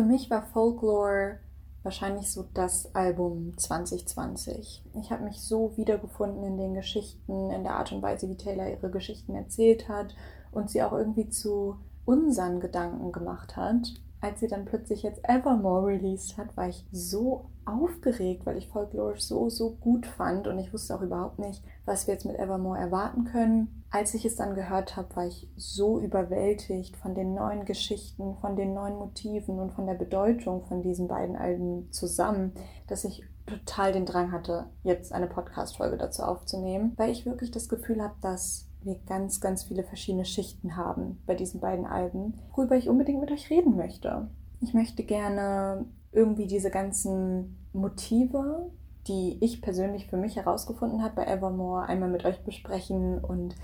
Für mich war Folklore wahrscheinlich so das Album 2020. Ich habe mich so wiedergefunden in den Geschichten, in der Art und Weise, wie Taylor ihre Geschichten erzählt hat und sie auch irgendwie zu unseren Gedanken gemacht hat als sie dann plötzlich jetzt Evermore released hat, war ich so aufgeregt, weil ich Folklore so, so gut fand und ich wusste auch überhaupt nicht, was wir jetzt mit Evermore erwarten können. Als ich es dann gehört habe, war ich so überwältigt von den neuen Geschichten, von den neuen Motiven und von der Bedeutung von diesen beiden Alben zusammen, dass ich total den Drang hatte, jetzt eine Podcast-Folge dazu aufzunehmen, weil ich wirklich das Gefühl habe, dass wir ganz, ganz viele verschiedene Schichten haben bei diesen beiden Alben, worüber ich unbedingt mit euch reden möchte. Ich möchte gerne irgendwie diese ganzen Motive, die ich persönlich für mich herausgefunden habe bei Evermore, einmal mit euch besprechen und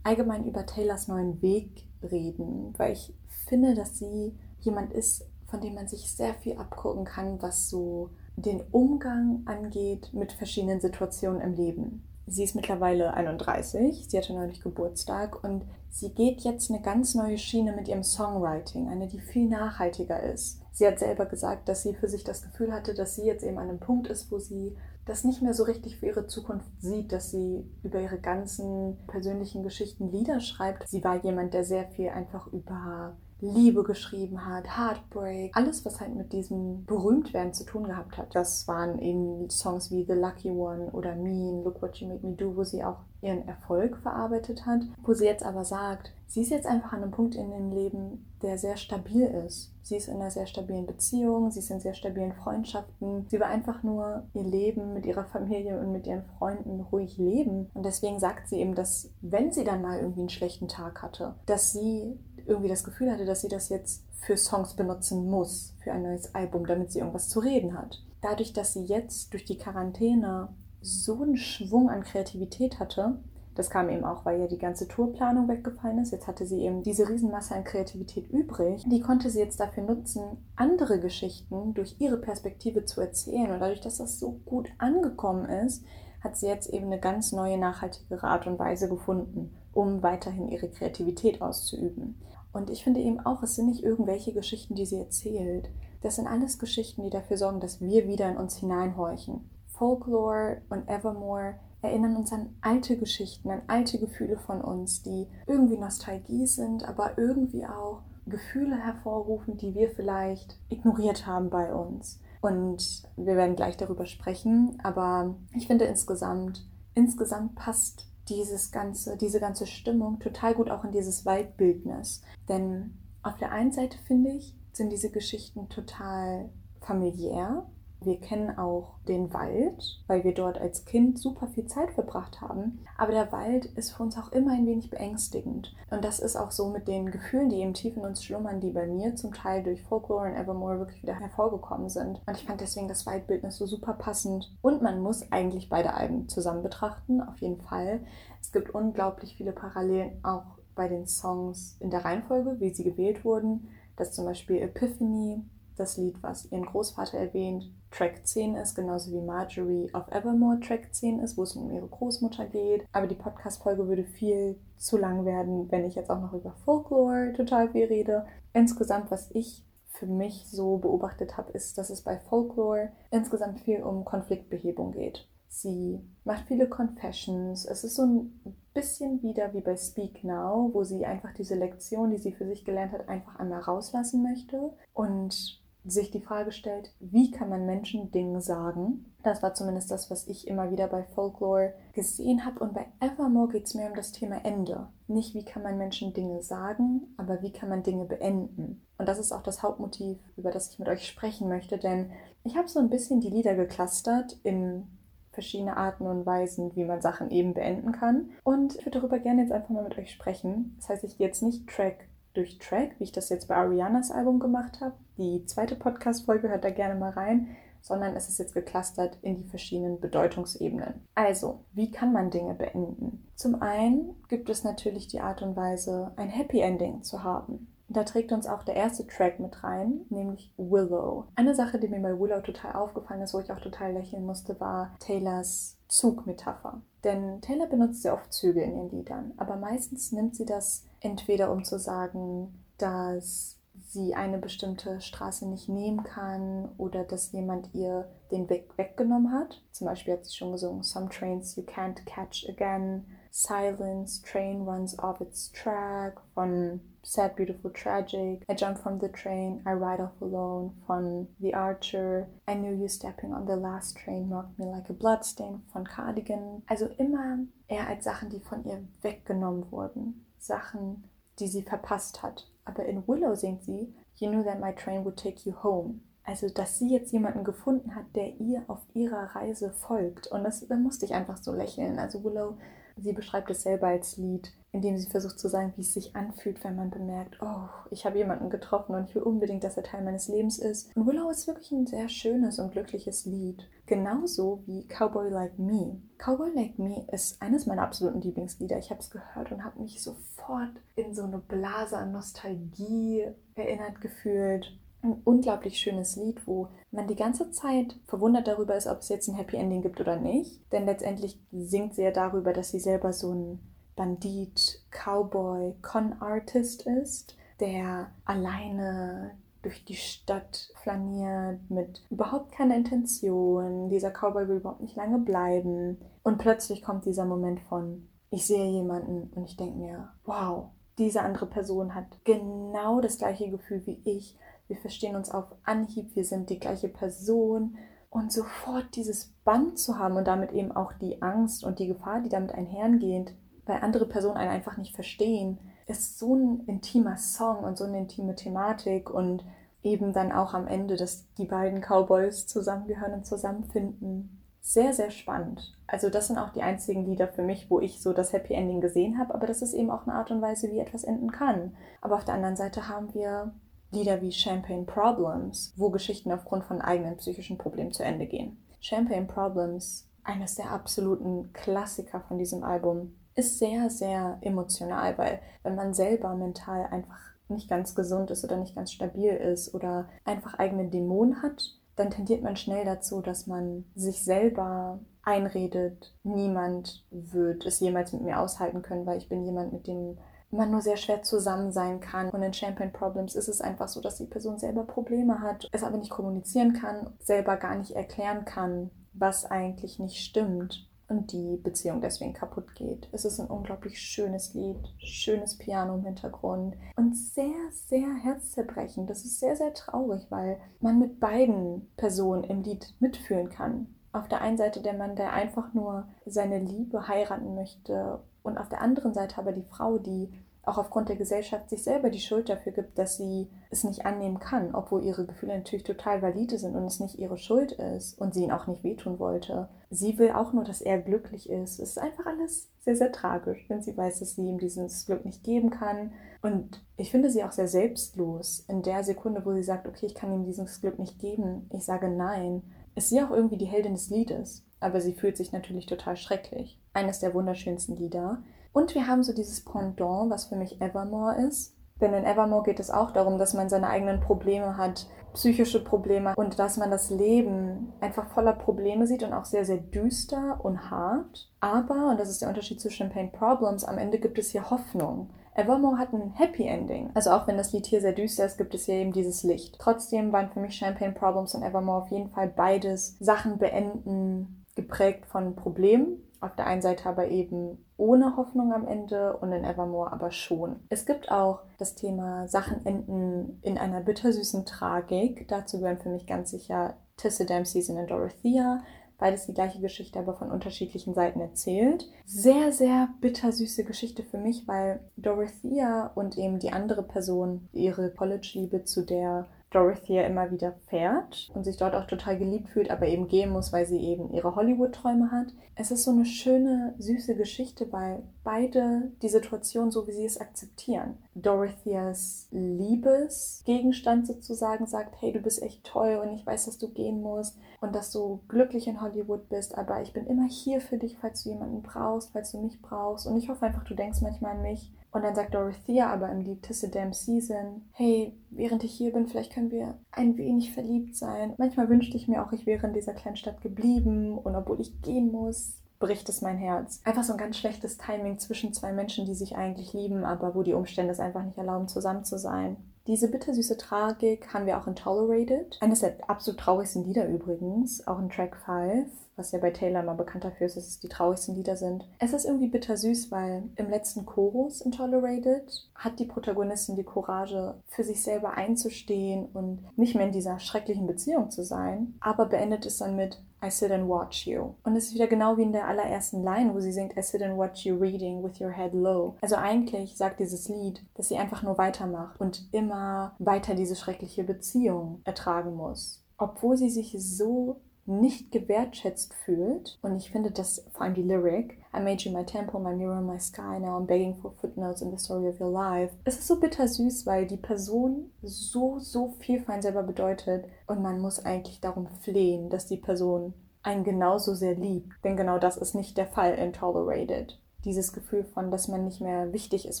allgemein über Taylors neuen Weg reden, weil ich finde, dass sie jemand ist, von dem man sich sehr viel abgucken kann, was so den Umgang angeht mit verschiedenen Situationen im Leben. Sie ist mittlerweile 31, sie hatte neulich Geburtstag und sie geht jetzt eine ganz neue Schiene mit ihrem Songwriting, eine, die viel nachhaltiger ist. Sie hat selber gesagt, dass sie für sich das Gefühl hatte, dass sie jetzt eben an einem Punkt ist, wo sie das nicht mehr so richtig für ihre Zukunft sieht, dass sie über ihre ganzen persönlichen Geschichten Lieder schreibt. Sie war jemand, der sehr viel einfach über Liebe geschrieben hat, Heartbreak, alles, was halt mit diesem Berühmtwerden zu tun gehabt hat. Das waren eben Songs wie The Lucky One oder Mean, Look What You Made Me Do, wo sie auch ihren Erfolg verarbeitet hat, wo sie jetzt aber sagt, sie ist jetzt einfach an einem Punkt in ihrem Leben, der sehr stabil ist. Sie ist in einer sehr stabilen Beziehung, sie ist in sehr stabilen Freundschaften. Sie will einfach nur ihr Leben mit ihrer Familie und mit ihren Freunden ruhig leben. Und deswegen sagt sie eben, dass wenn sie dann mal irgendwie einen schlechten Tag hatte, dass sie irgendwie das Gefühl hatte, dass sie das jetzt für Songs benutzen muss, für ein neues Album, damit sie irgendwas zu reden hat. Dadurch, dass sie jetzt durch die Quarantäne so einen Schwung an Kreativität hatte, das kam eben auch, weil ja die ganze Tourplanung weggefallen ist. Jetzt hatte sie eben diese Riesenmasse an Kreativität übrig. Die konnte sie jetzt dafür nutzen, andere Geschichten durch ihre Perspektive zu erzählen. Und dadurch, dass das so gut angekommen ist, hat sie jetzt eben eine ganz neue, nachhaltigere Art und Weise gefunden, um weiterhin ihre Kreativität auszuüben. Und ich finde eben auch, es sind nicht irgendwelche Geschichten, die sie erzählt. Das sind alles Geschichten, die dafür sorgen, dass wir wieder in uns hineinhorchen. Folklore und Evermore erinnern uns an alte Geschichten, an alte Gefühle von uns, die irgendwie Nostalgie sind, aber irgendwie auch Gefühle hervorrufen, die wir vielleicht ignoriert haben bei uns. Und wir werden gleich darüber sprechen, aber ich finde insgesamt, insgesamt passt dieses ganze, diese ganze Stimmung total gut auch in dieses Waldbildnis. Denn auf der einen Seite finde ich, sind diese Geschichten total familiär wir kennen auch den Wald, weil wir dort als Kind super viel Zeit verbracht haben. Aber der Wald ist für uns auch immer ein wenig beängstigend. Und das ist auch so mit den Gefühlen, die eben tief in uns schlummern, die bei mir zum Teil durch Folklore und Evermore wirklich wieder hervorgekommen sind. Und ich fand deswegen das Waldbildnis so super passend. Und man muss eigentlich beide Alben zusammen betrachten, auf jeden Fall. Es gibt unglaublich viele Parallelen auch bei den Songs in der Reihenfolge, wie sie gewählt wurden. Das zum Beispiel Epiphany, das Lied, was ihren Großvater erwähnt, Track 10 ist, genauso wie Marjorie of Evermore Track 10 ist, wo es um ihre Großmutter geht. Aber die Podcast-Folge würde viel zu lang werden, wenn ich jetzt auch noch über Folklore total viel rede. Insgesamt, was ich für mich so beobachtet habe, ist, dass es bei Folklore insgesamt viel um Konfliktbehebung geht. Sie macht viele Confessions. Es ist so ein bisschen wieder wie bei Speak Now, wo sie einfach diese Lektion, die sie für sich gelernt hat, einfach einmal rauslassen möchte und sich die Frage stellt, wie kann man Menschen Dinge sagen? Das war zumindest das, was ich immer wieder bei Folklore gesehen habe. Und bei Evermore geht es mehr um das Thema Ende. Nicht, wie kann man Menschen Dinge sagen, aber wie kann man Dinge beenden. Und das ist auch das Hauptmotiv, über das ich mit euch sprechen möchte, denn ich habe so ein bisschen die Lieder geclustert in verschiedene Arten und Weisen, wie man Sachen eben beenden kann. Und ich würde darüber gerne jetzt einfach mal mit euch sprechen. Das heißt, ich gehe jetzt nicht Track durch Track, wie ich das jetzt bei Arianas Album gemacht habe. Die zweite Podcast-Folge hört da gerne mal rein, sondern es ist jetzt geclustert in die verschiedenen Bedeutungsebenen. Also, wie kann man Dinge beenden? Zum einen gibt es natürlich die Art und Weise, ein Happy Ending zu haben. Da trägt uns auch der erste Track mit rein, nämlich Willow. Eine Sache, die mir bei Willow total aufgefallen ist, wo ich auch total lächeln musste, war Taylors Zugmetapher. Denn Taylor benutzt sehr oft Züge in ihren Liedern, aber meistens nimmt sie das entweder um zu sagen, dass sie eine bestimmte Straße nicht nehmen kann oder dass jemand ihr den Weg weggenommen hat. Zum Beispiel hat sie schon gesungen, Some trains you can't catch again, Silence, Train runs off its track von Sad, Beautiful, Tragic, I Jump from the Train, I Ride Off Alone von The Archer, I Knew You Stepping on the Last Train Knocked Me Like a Bloodstain von Cardigan. Also immer eher als Sachen, die von ihr weggenommen wurden. Sachen, die sie verpasst hat. Aber in Willow singt sie, You knew that my train would take you home. Also, dass sie jetzt jemanden gefunden hat, der ihr auf ihrer Reise folgt. Und das, da musste ich einfach so lächeln. Also Willow Sie beschreibt es selber als Lied, in dem sie versucht zu sagen, wie es sich anfühlt, wenn man bemerkt, oh, ich habe jemanden getroffen und ich will unbedingt, dass er Teil meines Lebens ist. Und Willow ist wirklich ein sehr schönes und glückliches Lied. Genauso wie Cowboy Like Me. Cowboy Like Me ist eines meiner absoluten Lieblingslieder. Ich habe es gehört und habe mich sofort in so eine Blase an Nostalgie erinnert gefühlt ein unglaublich schönes Lied, wo man die ganze Zeit verwundert darüber ist, ob es jetzt ein Happy Ending gibt oder nicht. Denn letztendlich singt sie ja darüber, dass sie selber so ein Bandit, Cowboy, Con-Artist ist, der alleine durch die Stadt flaniert mit überhaupt keiner Intention. Dieser Cowboy will überhaupt nicht lange bleiben. Und plötzlich kommt dieser Moment von, ich sehe jemanden und ich denke mir, wow, diese andere Person hat genau das gleiche Gefühl wie ich wir verstehen uns auf Anhieb, wir sind die gleiche Person. Und sofort dieses Band zu haben und damit eben auch die Angst und die Gefahr, die damit einhergeht, weil andere Personen einen einfach nicht verstehen, ist so ein intimer Song und so eine intime Thematik und eben dann auch am Ende, dass die beiden Cowboys zusammengehören und zusammenfinden. Sehr, sehr spannend. Also das sind auch die einzigen Lieder für mich, wo ich so das Happy Ending gesehen habe, aber das ist eben auch eine Art und Weise, wie etwas enden kann. Aber auf der anderen Seite haben wir Lieder wie Champagne Problems, wo Geschichten aufgrund von eigenen psychischen Problemen zu Ende gehen. Champagne Problems, eines der absoluten Klassiker von diesem Album, ist sehr, sehr emotional, weil wenn man selber mental einfach nicht ganz gesund ist oder nicht ganz stabil ist oder einfach eigene Dämonen hat, dann tendiert man schnell dazu, dass man sich selber einredet, niemand wird es jemals mit mir aushalten können, weil ich bin jemand, mit dem man nur sehr schwer zusammen sein kann. Und in Champagne Problems ist es einfach so, dass die Person selber Probleme hat, es aber nicht kommunizieren kann, selber gar nicht erklären kann, was eigentlich nicht stimmt und die Beziehung deswegen kaputt geht. Es ist ein unglaublich schönes Lied, schönes Piano im Hintergrund und sehr, sehr herzzerbrechend. Das ist sehr, sehr traurig, weil man mit beiden Personen im Lied mitfühlen kann. Auf der einen Seite der Mann, der einfach nur seine Liebe heiraten möchte und auf der anderen Seite aber die Frau, die auch aufgrund der Gesellschaft sich selber die Schuld dafür gibt, dass sie es nicht annehmen kann, obwohl ihre Gefühle natürlich total valide sind und es nicht ihre Schuld ist und sie ihn auch nicht wehtun wollte. Sie will auch nur, dass er glücklich ist. Es ist einfach alles sehr, sehr tragisch, wenn sie weiß, dass sie ihm dieses Glück nicht geben kann. Und ich finde sie auch sehr selbstlos. In der Sekunde, wo sie sagt, okay, ich kann ihm dieses Glück nicht geben, ich sage nein, ist sie auch irgendwie die Heldin des Liedes. Aber sie fühlt sich natürlich total schrecklich. Eines der wunderschönsten Lieder. Und wir haben so dieses Pendant, was für mich Evermore ist. Denn in Evermore geht es auch darum, dass man seine eigenen Probleme hat, psychische Probleme und dass man das Leben einfach voller Probleme sieht und auch sehr, sehr düster und hart. Aber, und das ist der Unterschied zu Champagne Problems, am Ende gibt es hier Hoffnung. Evermore hat ein Happy Ending. Also auch wenn das Lied hier sehr düster ist, gibt es hier eben dieses Licht. Trotzdem waren für mich Champagne Problems und Evermore auf jeden Fall beides Sachen beenden, geprägt von Problemen auf der einen Seite aber eben ohne Hoffnung am Ende und in Evermore aber schon. Es gibt auch das Thema Sachen enden in einer bittersüßen Tragik. Dazu gehören für mich ganz sicher Tissa Season und Dorothea. Beides die gleiche Geschichte, aber von unterschiedlichen Seiten erzählt. Sehr, sehr bittersüße Geschichte für mich, weil Dorothea und eben die andere Person ihre College-Liebe zu der Dorothy ja immer wieder fährt und sich dort auch total geliebt fühlt, aber eben gehen muss, weil sie eben ihre Hollywood-Träume hat. Es ist so eine schöne, süße Geschichte, weil beide die Situation so, wie sie es akzeptieren. Dorotheas Liebesgegenstand sozusagen sagt, hey, du bist echt toll und ich weiß, dass du gehen musst und dass du glücklich in Hollywood bist, aber ich bin immer hier für dich, falls du jemanden brauchst, falls du mich brauchst und ich hoffe einfach, du denkst manchmal an mich. Und dann sagt Dorothea aber im Lied Tis a Damn Season, hey, während ich hier bin, vielleicht können wir ein wenig verliebt sein. Manchmal wünschte ich mir auch, ich wäre in dieser kleinen Stadt geblieben und obwohl ich gehen muss, bricht es mein Herz. Einfach so ein ganz schlechtes Timing zwischen zwei Menschen, die sich eigentlich lieben, aber wo die Umstände es einfach nicht erlauben, zusammen zu sein. Diese bittersüße Tragik haben wir auch in Tolerated. Eines der absolut traurigsten Lieder übrigens, auch in Track 5 was ja bei Taylor immer bekannt dafür ist, dass es die traurigsten Lieder sind. Es ist irgendwie bittersüß, weil im letzten Chorus in Tolerated hat die Protagonistin die Courage, für sich selber einzustehen und nicht mehr in dieser schrecklichen Beziehung zu sein, aber beendet es dann mit I sit and watch you. Und es ist wieder genau wie in der allerersten Line, wo sie singt I sit and watch you reading with your head low. Also eigentlich sagt dieses Lied, dass sie einfach nur weitermacht und immer weiter diese schreckliche Beziehung ertragen muss. Obwohl sie sich so nicht gewertschätzt fühlt. Und ich finde, dass vor allem die Lyric, I made you my temple, my mirror, my sky, now I'm begging for footnotes in the story of your life. Es ist so bittersüß, weil die Person so, so viel für einen selber bedeutet und man muss eigentlich darum flehen, dass die Person einen genauso sehr liebt. Denn genau das ist nicht der Fall in Tolerated dieses Gefühl von, dass man nicht mehr wichtig ist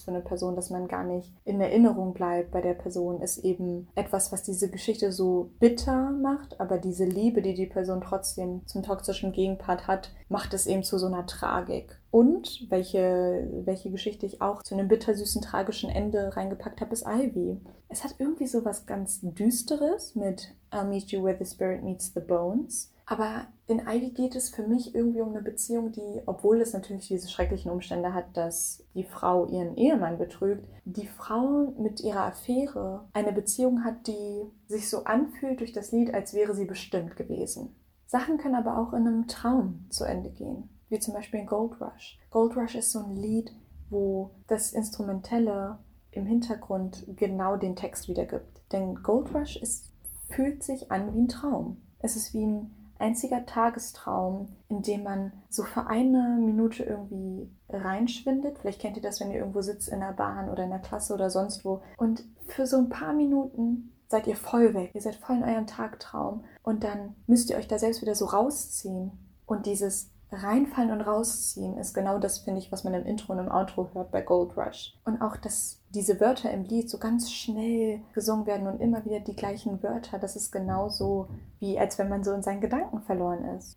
für eine Person, dass man gar nicht in Erinnerung bleibt bei der Person, ist eben etwas, was diese Geschichte so bitter macht, aber diese Liebe, die die Person trotzdem zum toxischen Gegenpart hat, macht es eben zu so einer Tragik. Und welche, welche Geschichte ich auch zu einem bittersüßen, tragischen Ende reingepackt habe, ist Ivy. Es hat irgendwie so was ganz Düsteres mit I'll meet you where the spirit meets the bones. Aber in Ivy geht es für mich irgendwie um eine Beziehung, die, obwohl es natürlich diese schrecklichen Umstände hat, dass die Frau ihren Ehemann betrügt, die Frau mit ihrer Affäre eine Beziehung hat, die sich so anfühlt durch das Lied, als wäre sie bestimmt gewesen. Sachen können aber auch in einem Traum zu Ende gehen, wie zum Beispiel in Gold Rush. Gold Rush ist so ein Lied, wo das Instrumentelle im Hintergrund genau den Text wiedergibt. Denn Gold Rush ist, fühlt sich an wie ein Traum. Es ist wie ein einziger Tagestraum, in dem man so für eine Minute irgendwie reinschwindet. Vielleicht kennt ihr das, wenn ihr irgendwo sitzt in der Bahn oder in der Klasse oder sonst wo. Und für so ein paar Minuten seid ihr voll weg. Ihr seid voll in eurem Tagtraum. Und dann müsst ihr euch da selbst wieder so rausziehen. Und dieses Reinfallen und rausziehen ist genau das, finde ich, was man im Intro und im Outro hört bei Gold Rush. Und auch, dass diese Wörter im Lied so ganz schnell gesungen werden und immer wieder die gleichen Wörter, das ist genauso wie, als wenn man so in seinen Gedanken verloren ist.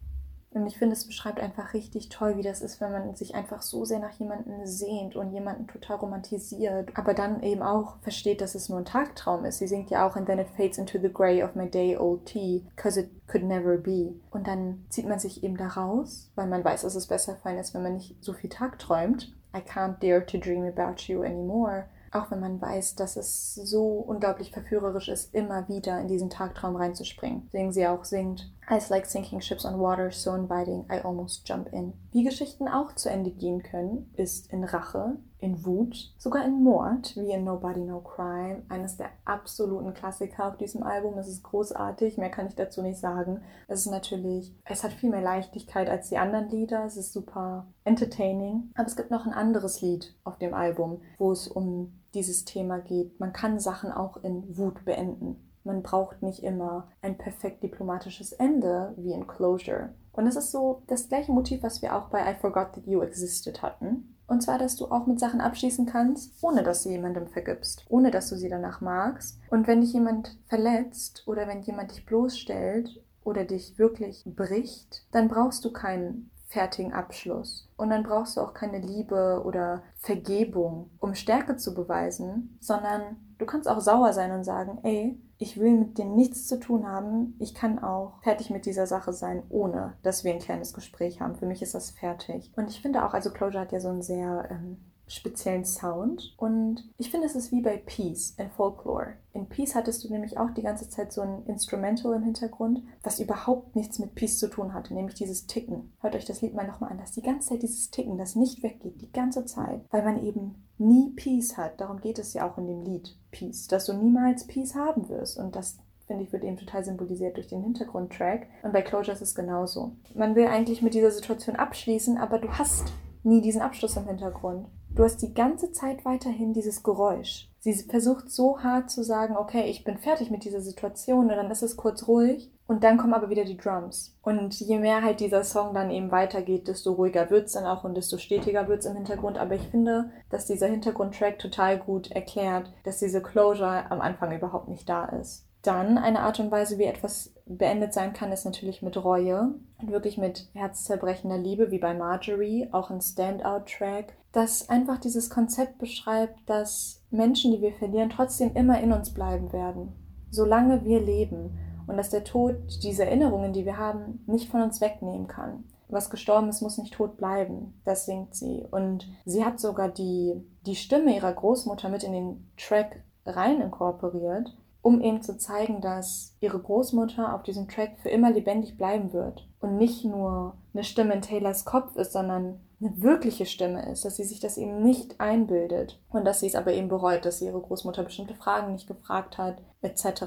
Und ich finde, es beschreibt einfach richtig toll, wie das ist, wenn man sich einfach so sehr nach jemandem sehnt und jemanden total romantisiert, aber dann eben auch versteht, dass es nur ein Tagtraum ist. Sie singt ja auch, and then it fades into the grey of my day old tea, cause it could never be. Und dann zieht man sich eben da raus, weil man weiß, dass es besser fallen ist, wenn man nicht so viel Tag träumt. I can't dare to dream about you anymore. Auch wenn man weiß, dass es so unglaublich verführerisch ist, immer wieder in diesen Tagtraum reinzuspringen. Deswegen sie auch singt, I's like sinking ships on water, so inviting, I almost jump in. Wie Geschichten auch zu Ende gehen können, ist in Rache, in Wut, sogar in Mord, wie in Nobody No Crime. Eines der absoluten Klassiker auf diesem Album. Es ist großartig, mehr kann ich dazu nicht sagen. Es ist natürlich, es hat viel mehr Leichtigkeit als die anderen Lieder. Es ist super entertaining. Aber es gibt noch ein anderes Lied auf dem Album, wo es um dieses Thema geht. Man kann Sachen auch in Wut beenden. Man braucht nicht immer ein perfekt diplomatisches Ende wie in Closure. Und es ist so das gleiche Motiv, was wir auch bei I Forgot That You Existed hatten. Und zwar, dass du auch mit Sachen abschließen kannst, ohne dass du jemandem vergibst, ohne dass du sie danach magst. Und wenn dich jemand verletzt oder wenn jemand dich bloßstellt oder dich wirklich bricht, dann brauchst du keinen fertigen Abschluss. Und dann brauchst du auch keine Liebe oder Vergebung, um Stärke zu beweisen, sondern du kannst auch sauer sein und sagen, ey, ich will mit dem nichts zu tun haben. Ich kann auch fertig mit dieser Sache sein, ohne dass wir ein kleines Gespräch haben. Für mich ist das fertig. Und ich finde auch, also Closure hat ja so einen sehr ähm, speziellen Sound. Und ich finde, es ist wie bei Peace in Folklore. In Peace hattest du nämlich auch die ganze Zeit so ein Instrumental im Hintergrund, was überhaupt nichts mit Peace zu tun hatte, nämlich dieses Ticken. Hört euch das Lied mal nochmal an, dass die ganze Zeit dieses Ticken, das nicht weggeht, die ganze Zeit, weil man eben nie Peace hat. Darum geht es ja auch in dem Lied Peace, dass du niemals Peace haben wirst und das finde ich, wird eben total symbolisiert durch den Hintergrundtrack. Und bei Closure ist es genauso. Man will eigentlich mit dieser Situation abschließen, aber du hast nie diesen Abschluss im Hintergrund. Du hast die ganze Zeit weiterhin dieses Geräusch. Sie versucht so hart zu sagen, okay, ich bin fertig mit dieser Situation und dann ist es kurz ruhig und dann kommen aber wieder die Drums. Und je mehr halt dieser Song dann eben weitergeht, desto ruhiger wird es dann auch und desto stetiger wird es im Hintergrund. Aber ich finde, dass dieser Hintergrundtrack total gut erklärt, dass diese Closure am Anfang überhaupt nicht da ist. Dann eine Art und Weise, wie etwas beendet sein kann, ist natürlich mit Reue und wirklich mit herzzerbrechender Liebe, wie bei Marjorie, auch ein Standout-Track, das einfach dieses Konzept beschreibt, dass Menschen, die wir verlieren, trotzdem immer in uns bleiben werden, solange wir leben und dass der Tod diese Erinnerungen, die wir haben, nicht von uns wegnehmen kann. Was gestorben ist, muss nicht tot bleiben. Das singt sie. Und sie hat sogar die, die Stimme ihrer Großmutter mit in den Track rein inkorporiert, um eben zu zeigen, dass ihre Großmutter auf diesem Track für immer lebendig bleiben wird und nicht nur eine Stimme in Taylors Kopf ist, sondern eine wirkliche Stimme ist, dass sie sich das eben nicht einbildet und dass sie es aber eben bereut, dass sie ihre Großmutter bestimmte Fragen nicht gefragt hat, etc.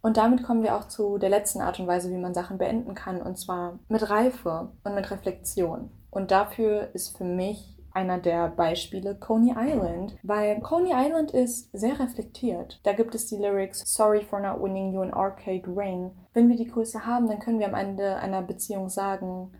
Und damit kommen wir auch zu der letzten Art und Weise, wie man Sachen beenden kann, und zwar mit Reife und mit Reflexion. Und dafür ist für mich einer der Beispiele Coney Island, weil Coney Island ist sehr reflektiert. Da gibt es die Lyrics Sorry for not winning you an arcade ring. Wenn wir die Größe haben, dann können wir am Ende einer Beziehung sagen,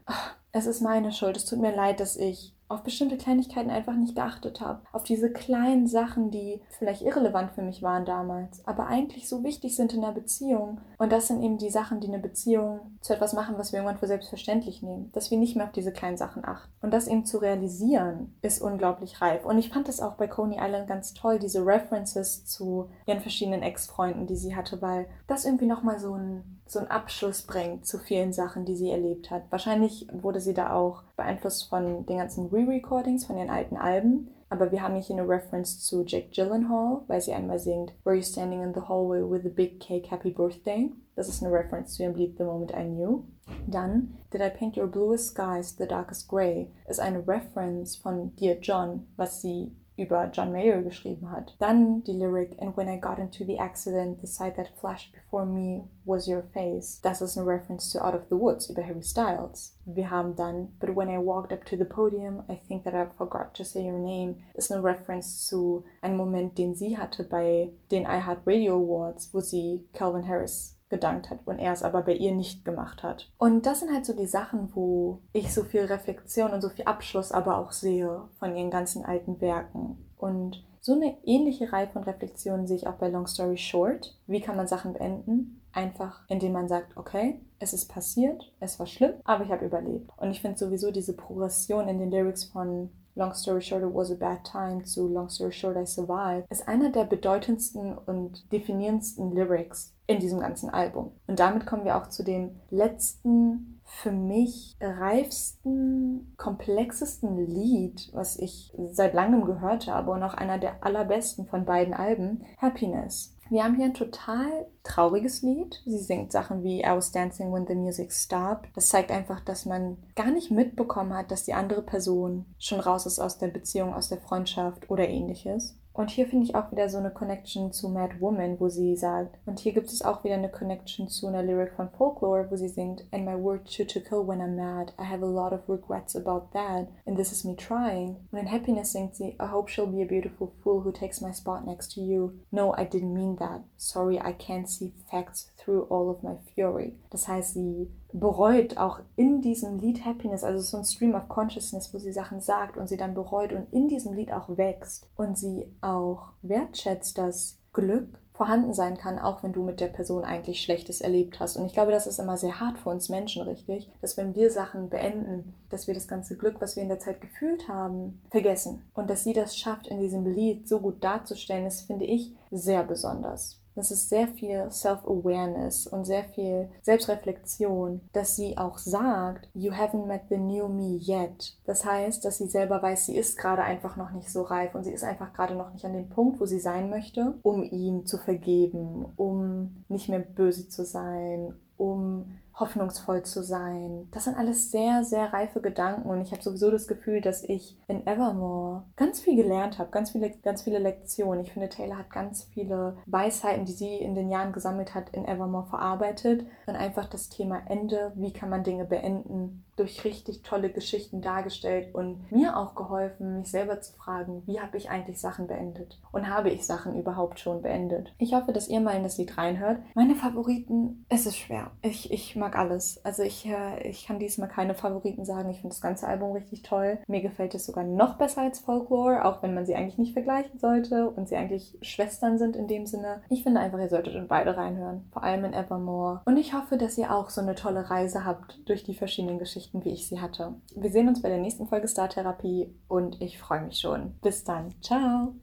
es ist meine Schuld, es tut mir leid, dass ich auf bestimmte Kleinigkeiten einfach nicht geachtet habe. Auf diese kleinen Sachen, die vielleicht irrelevant für mich waren damals, aber eigentlich so wichtig sind in einer Beziehung. Und das sind eben die Sachen, die eine Beziehung zu etwas machen, was wir irgendwann für selbstverständlich nehmen. Dass wir nicht mehr auf diese kleinen Sachen achten. Und das eben zu realisieren, ist unglaublich reif. Und ich fand es auch bei Coney Island ganz toll, diese References zu ihren verschiedenen Ex-Freunden, die sie hatte, weil das irgendwie nochmal so ein so einen Abschluss bringt zu vielen Sachen, die sie erlebt hat. Wahrscheinlich wurde sie da auch beeinflusst von den ganzen Re-Recordings von ihren alten Alben. Aber wir haben hier eine Reference zu Jake Gyllenhaal, weil sie einmal singt Were you standing in the hallway with a big cake, happy birthday? Das ist eine Reference zu ihrem Lied The Moment I Knew. Dann Did I paint your bluest skies the darkest gray? ist eine Reference von Dear John, was sie über John Mayer geschrieben hat. Dann die Lyric And when I got into the accident, the sight that flashed before me was your face. Das ist eine Reference to Out of the Woods über Harry Styles. Wir haben dann But when I walked up to the podium, I think that I forgot to say your name. Ist eine Reference zu einem Moment, den sie hatte bei den iHeart Radio Awards, wo sie Calvin Harris gedankt hat und er es aber bei ihr nicht gemacht hat. Und das sind halt so die Sachen, wo ich so viel Reflexion und so viel Abschluss aber auch sehe von ihren ganzen alten Werken. Und so eine ähnliche Reihe von Reflexionen sehe ich auch bei Long Story Short. Wie kann man Sachen beenden? Einfach, indem man sagt, okay, es ist passiert, es war schlimm, aber ich habe überlebt. Und ich finde sowieso diese Progression in den Lyrics von Long Story Short, It Was a Bad Time zu Long Story Short, I Survived, ist einer der bedeutendsten und definierendsten Lyrics in diesem ganzen Album. Und damit kommen wir auch zu dem letzten, für mich reifsten, komplexesten Lied, was ich seit langem gehört habe und auch einer der allerbesten von beiden Alben, Happiness. Wir haben hier ein total trauriges Lied. Sie singt Sachen wie I was dancing when the music stopped. Das zeigt einfach, dass man gar nicht mitbekommen hat, dass die andere Person schon raus ist aus der Beziehung, aus der Freundschaft oder ähnliches. Und hier finde ich auch wieder so eine Connection zu Mad Woman, wo sie sagt, und hier gibt es auch wieder eine Connection zu einer Lyric von Folklore, wo sie singt, And my word should to kill when I'm mad. I have a lot of regrets about that, and this is me trying. Und in Happiness singt sie, I hope she'll be a beautiful fool who takes my spot next to you. No, I didn't mean that. Sorry, I can't see facts through all of my fury. Das heißt, sie bereut auch in diesem Lied Happiness, also so ein Stream of Consciousness, wo sie Sachen sagt und sie dann bereut und in diesem Lied auch wächst und sie auch wertschätzt, dass Glück vorhanden sein kann, auch wenn du mit der Person eigentlich Schlechtes erlebt hast. Und ich glaube, das ist immer sehr hart für uns Menschen, richtig, dass wenn wir Sachen beenden, dass wir das ganze Glück, was wir in der Zeit gefühlt haben, vergessen. Und dass sie das schafft, in diesem Lied so gut darzustellen, das finde ich sehr besonders. Das ist sehr viel Self-Awareness und sehr viel Selbstreflexion, dass sie auch sagt, you haven't met the new me yet. Das heißt, dass sie selber weiß, sie ist gerade einfach noch nicht so reif und sie ist einfach gerade noch nicht an dem Punkt, wo sie sein möchte, um ihm zu vergeben, um nicht mehr böse zu sein, um hoffnungsvoll zu sein. Das sind alles sehr, sehr reife Gedanken und ich habe sowieso das Gefühl, dass ich in Evermore ganz viel gelernt habe, ganz viele, ganz viele Lektionen. Ich finde, Taylor hat ganz viele Weisheiten, die sie in den Jahren gesammelt hat, in Evermore verarbeitet und einfach das Thema Ende, wie kann man Dinge beenden, durch richtig tolle Geschichten dargestellt und mir auch geholfen, mich selber zu fragen, wie habe ich eigentlich Sachen beendet und habe ich Sachen überhaupt schon beendet. Ich hoffe, dass ihr mal in das Lied reinhört. Meine Favoriten, es ist schwer. Ich, ich mag alles. Also ich, äh, ich kann diesmal keine Favoriten sagen. Ich finde das ganze Album richtig toll. Mir gefällt es sogar noch besser als Folklore, auch wenn man sie eigentlich nicht vergleichen sollte und sie eigentlich Schwestern sind in dem Sinne. Ich finde einfach, ihr solltet in beide reinhören. Vor allem in Evermore. Und ich hoffe, dass ihr auch so eine tolle Reise habt durch die verschiedenen Geschichten Geschichten, wie ich sie hatte. Wir sehen uns bei der nächsten Folge Star Therapie und ich freue mich schon. Bis dann. Ciao.